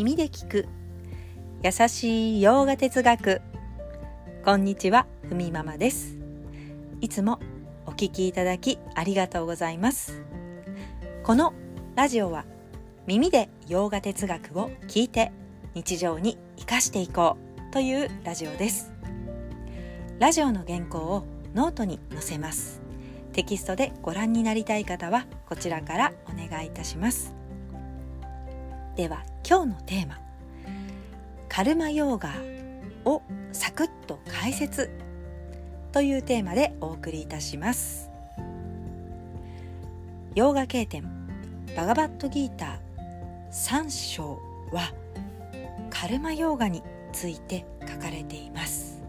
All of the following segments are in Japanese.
耳で聞く。優しいヨガ哲学。こんにちはふみママです。いつもお聞きいただきありがとうございます。このラジオは耳でヨガ哲学を聞いて日常に生かしていこうというラジオです。ラジオの原稿をノートに載せます。テキストでご覧になりたい方はこちらからお願いいたします。では今日のテーマ。カルマヨーガをサクッと解説というテーマでお送りいたします。ヨーガ経典バガバットギーター3章はカルマヨーガについて書かれています。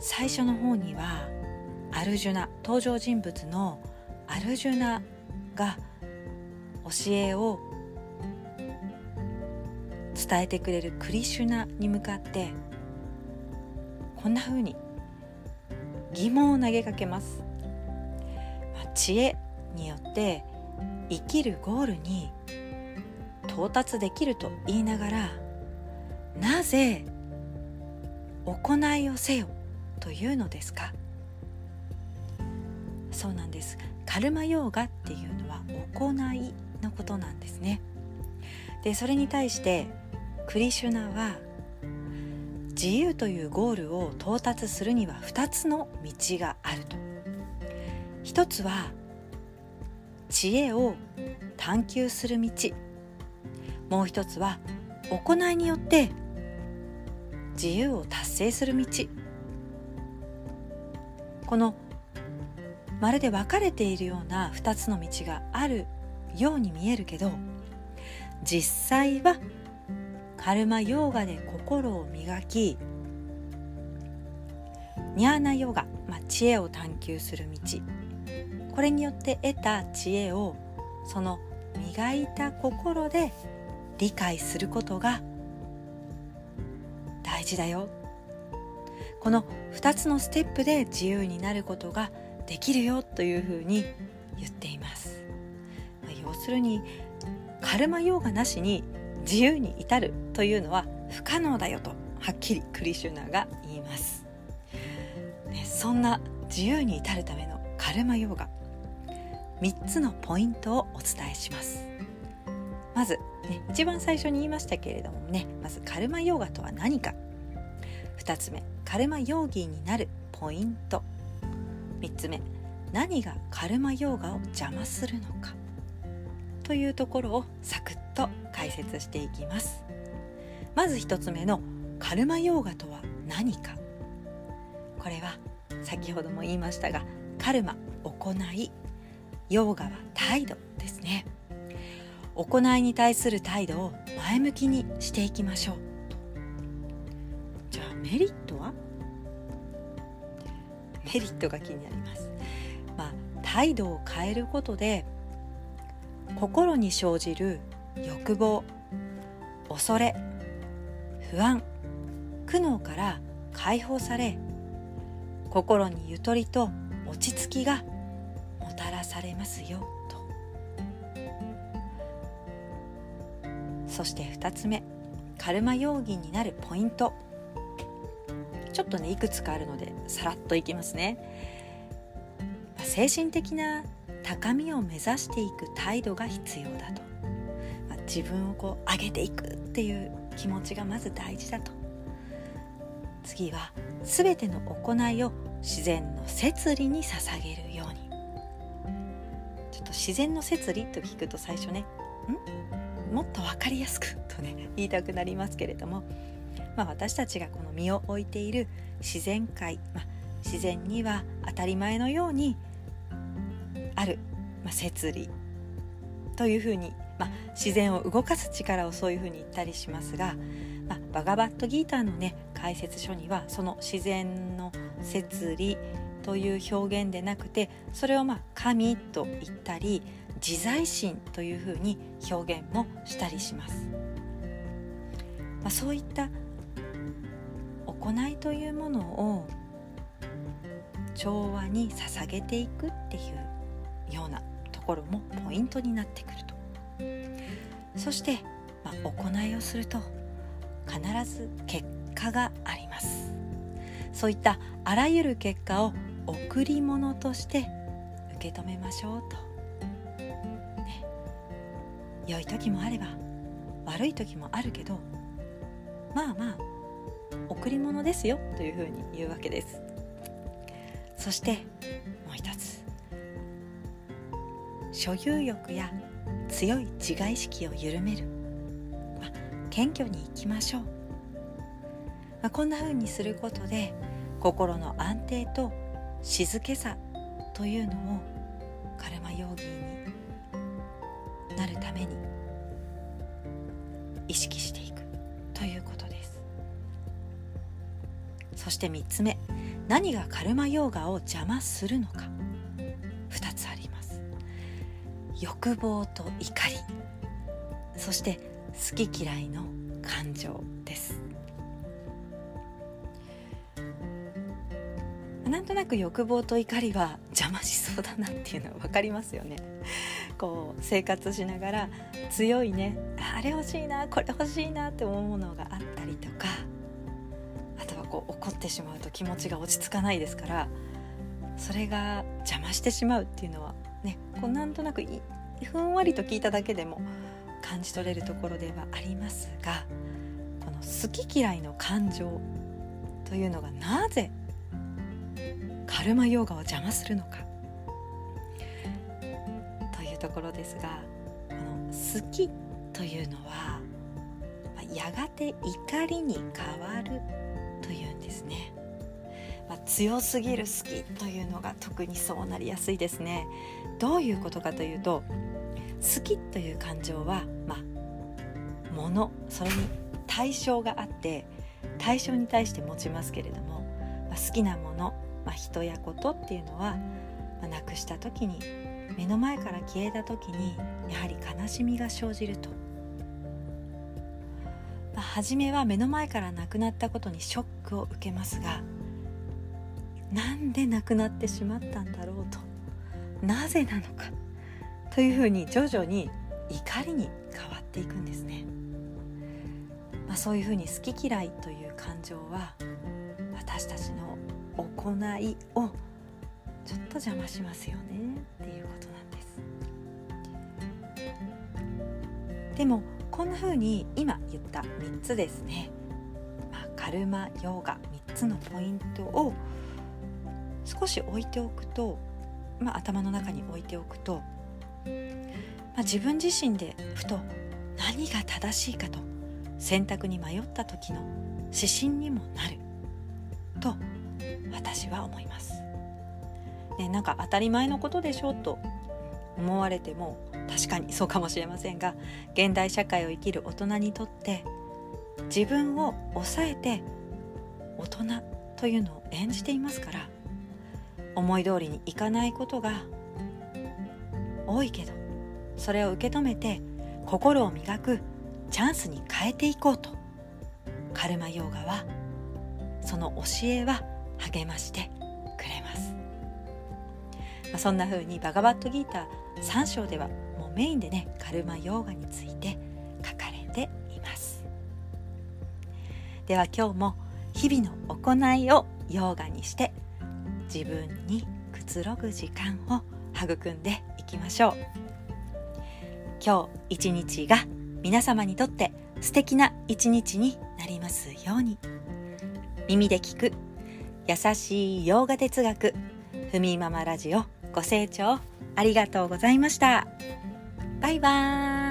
最初の方にはアルジュナ登場人物のアルジュナが教えを伝えてくれるクリシュナに向かってこんな風に疑問を投げかけます、まあ、知恵によって生きるゴールに到達できると言いながらなぜ行いをせよというのですか。そうなんです。カルマヨーガっていうのは行いのことなんですね。でそれに対してクリシュナは自由というゴールを到達するには2つの道があると。一つは知恵を探求する道。もう一つは行いによって自由を達成する道。このまるで分かれているような2つの道があるように見えるけど実際はカルマヨーガで心を磨きニャーナヨガ、まあ、知恵を探求する道。これによって得た知恵をその磨いた心で理解することが大事だよ。この2つのステップで自由になることができるよというふうに言っています、要するにカルマヨーガなしに自由に至るというのは不可能だよとはっきりクリシュナが言います、ね、そんな自由に至るためのカルマヨーガ3つのポイントをお伝えします。まず、ね、一番最初に言いましたけれどもねまずカルマヨーガとは何か。2つ目カルマヨーギーになるポイント。3つ目何がカルマヨーガを邪魔するのか。というところをサクッと解説していきます。まず1つ目のカルマヨーガとは何か。これは先ほども言いましたがカルマ行い。ヨーガは態度ですね。行いに対する態度を前向きにしていきましょう。じゃあメリットは？メリットが気になります。まあ態度を変えることで心に生じる欲望恐れ不安苦悩から解放され心にゆとりと落ち着きがもたらされますよと。そして2つ目カルマ容疑になるポイント。ちょっとねいくつかあるのでさらっといきますね、まあ、精神的な高みを目指していく態度が必要だと、まあ、自分をこう上げていくっていう気持ちがまず大事だと。次は全ての行いを自然の摂理に捧げるように。ちょっと自然の摂理と聞くと最初ねん？もっと分かりやすくとね 言いたくなりますけれども、まあ、私たちがこの身を置いている自然界、まあ、自然には当たり前のようにある、まあ、摂理というふうに、まあ、自然を動かす力をそういうふうに言ったりしますが、まあ、バガバットギーターのね解説書にはその自然の摂理という表現でなくてそれをまあ神と言ったり自在心というふうに表現もしたりします。まあ、そういった行いというものを調和に捧げていくっていうころもポイントになってくると。そして、まあ、行いをすると必ず結果があります。そういったあらゆる結果を贈り物として受け止めましょうと、ね、良い時もあれば悪い時もあるけどまあまあ贈り物ですよというふうに言うわけです。そしてもう一つ。所有欲や強い自我意識を緩める、まあ、謙虚にいきましょう、まあ、こんなふうにすることで心の安定と静けさというのをカルマヨーギーになるために意識していくということです。そして3つ目何がカルマヨーガを邪魔するのか。2つあります。欲望と怒り。そして好き嫌いの感情です。なんとなく欲望と怒りは邪魔しそうだなっていうのは分かりますよね。こう生活しながら強いね。あれ欲しいなこれ欲しいなって思うものがあったりとか。あとはこう怒ってしまうと気持ちが落ち着かないですからそれが邪魔してしまうっていうのはねこうなんとなくふんわりと聞いただけでも感じ取れるところではありますがこの好き嫌いの感情というのがなぜカルマヨーガを邪魔するのか。というところですがこの好きというのはやがて怒りに変わるというんですね、まあ、強すぎる好きというのが特にそうなりやすいですね。どういうことかというと好きという感情はまあものそれに対象があって対象に対して持ちますけれども、まあ、好きなものまあ、人やことっていうのは、まあ、亡くした時に目の前から消えた時にやはり悲しみが生じると、まあ、初めは目の前から亡くなったことにショックを受けますがなんで亡くなってしまったんだろうと。なぜなのか。というふうに徐々に怒りに変わっていくんですね、まあ、そういうふうに好き嫌いという感情は私たちの行いをちょっと邪魔しますよね。っていうことなんです。でもこんな風に今言った3つですね、まあ、カルマヨーガ3つのポイントを少し置いておくと、まあ、頭の中に置いておくと、まあ、自分自身でふと何が正しいかと選択に迷った時の指針にもなると私は思います。ね、なんか当たり前のことでしょうと思われても確かに そうかもしれませんが現代社会を生きる大人にとって自分を抑えて大人というのを演じていますから思い通りにいかないことが多いけどそれを受け止めて心を磨くチャンスに変えていこうとカルマヨーガはその教えは励ましてくれます、まあ、そんな風にバガバットギーター3章ではもうメインでねカルマヨーガについて書かれています。では今日も日々の行いをヨーガにして自分にくつろぐ時間を育んでいきましょう。今日一日が皆様にとって素敵な一日になりますように。耳で聞く優しい洋画哲学ふみママラジオご清聴ありがとうございました。バイバーイ。